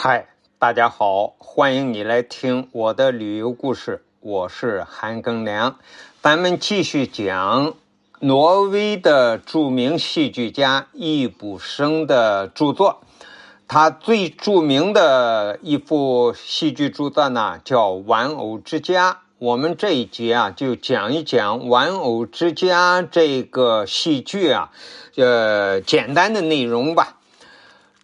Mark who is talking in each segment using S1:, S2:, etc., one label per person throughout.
S1: 嗨，大家好，欢迎你来听我的旅游故事。我是韩庚良，咱们继续讲挪威的著名戏剧家易卜生的著作。他最著名的一部戏剧著作呢，叫《玩偶之家》。我们这一节啊，就讲一讲《玩偶之家》这个戏剧啊，呃，简单的内容吧。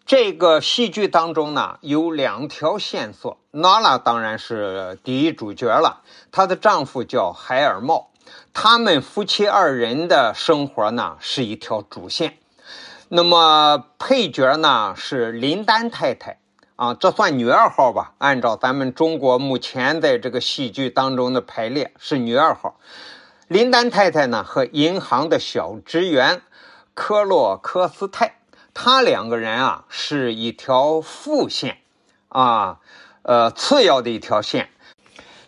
S1: 这个戏剧当中呢，有两条线索。娜拉当然是第一主角了，她的丈夫叫海尔茂，他们夫妻二人的生活呢是一条主线。那么配角呢是林丹太太啊，这算女二号吧？按照咱们中国目前在这个戏剧当中的排列是女二号。林丹太太呢和银行的小职员科洛科斯泰。他两个人啊是一条副线，啊，呃，次要的一条线。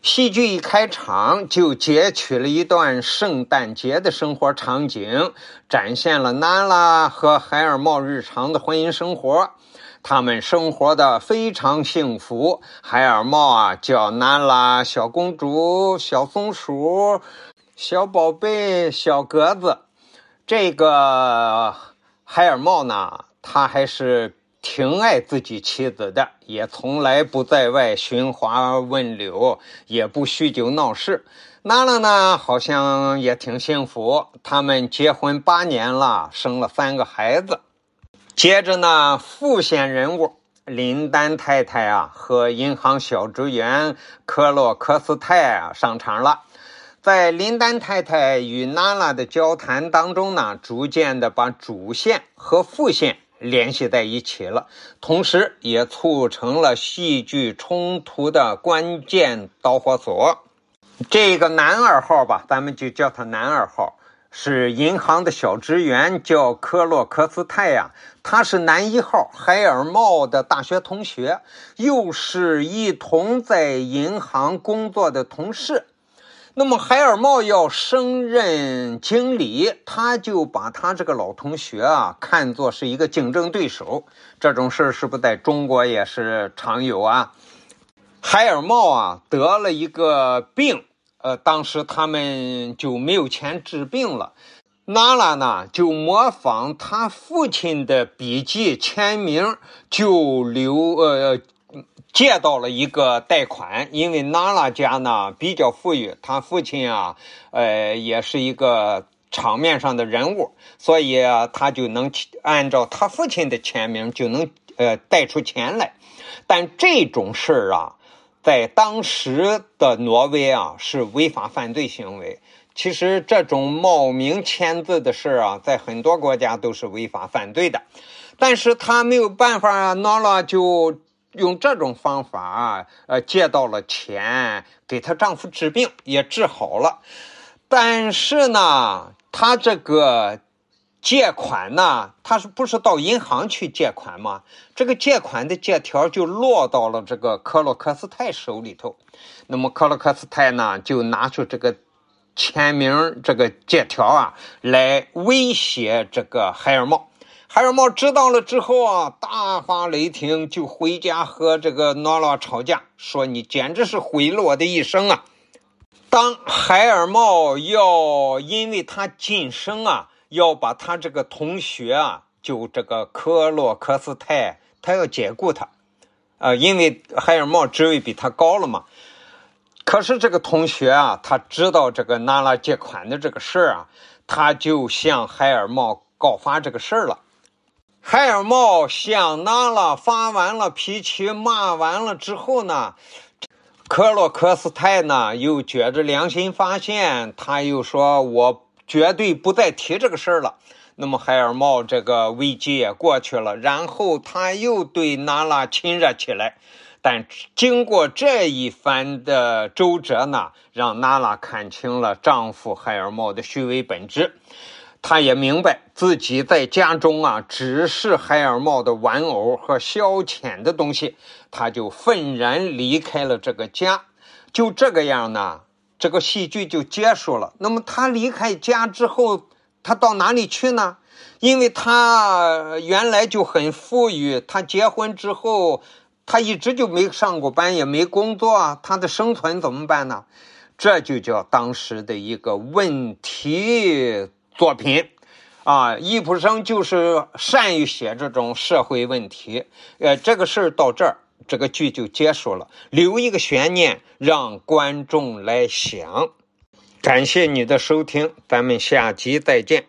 S1: 戏剧一开场就截取了一段圣诞节的生活场景，展现了娜拉和海尔茂日常的婚姻生活。他们生活的非常幸福。海尔茂啊叫娜拉小公主、小松鼠、小宝贝、小格子。这个。海尔茂呢，他还是挺爱自己妻子的，也从来不在外寻花问柳，也不酗酒闹事。娜拉呢，好像也挺幸福，他们结婚八年了，生了三个孩子。接着呢，副线人物林丹太太啊，和银行小职员克洛克斯泰啊上场了。在林丹太太与娜拉的交谈当中呢，逐渐的把主线和副线联系在一起了，同时也促成了戏剧冲突的关键导火索。这个男二号吧，咱们就叫他男二号，是银行的小职员，叫科洛克斯泰呀。他是男一号海尔茂的大学同学，又是一同在银行工作的同事。那么海尔茂要升任经理，他就把他这个老同学啊看作是一个竞争对手。这种事儿是不是在中国也是常有啊？海尔茂啊得了一个病，呃，当时他们就没有钱治病了。娜拉呢就模仿他父亲的笔记签名，就留呃。借到了一个贷款，因为娜拉家呢比较富裕，他父亲啊，呃，也是一个场面上的人物，所以他就能按照他父亲的签名就能呃贷出钱来。但这种事儿啊，在当时的挪威啊是违法犯罪行为。其实这种冒名签字的事啊，在很多国家都是违法犯罪的。但是他没有办法啊，娜拉就。用这种方法啊，呃，借到了钱，给她丈夫治病，也治好了。但是呢，她这个借款呢，她是不是到银行去借款吗？这个借款的借条就落到了这个克洛克斯泰手里头。那么克洛克斯泰呢，就拿出这个签名这个借条啊，来威胁这个海尔茂。海尔茂知道了之后啊，大发雷霆，就回家和这个娜拉吵架，说你简直是毁了我的一生啊！当海尔茂要因为他晋升啊，要把他这个同学啊，就这个科洛克斯泰，他要解雇他，啊，因为海尔茂职位比他高了嘛。可是这个同学啊，他知道这个娜拉借款的这个事儿啊，他就向海尔茂告发这个事儿了。海尔茂向娜拉发完了脾气，骂完了之后呢，克洛克斯泰呢又觉着良心发现，他又说：“我绝对不再提这个事儿了。”那么海尔茂这个危机也过去了，然后他又对娜拉亲热起来。但经过这一番的周折呢，让娜拉看清了丈夫海尔茂的虚伪本质。他也明白自己在家中啊，只是海尔茂的玩偶和消遣的东西，他就愤然离开了这个家。就这个样呢，这个戏剧就结束了。那么他离开家之后，他到哪里去呢？因为他原来就很富裕，他结婚之后，他一直就没上过班，也没工作啊，他的生存怎么办呢？这就叫当时的一个问题作品。啊，易卜生就是善于写这种社会问题。呃，这个事儿到这儿，这个剧就结束了，留一个悬念，让观众来想。感谢你的收听，咱们下集再见。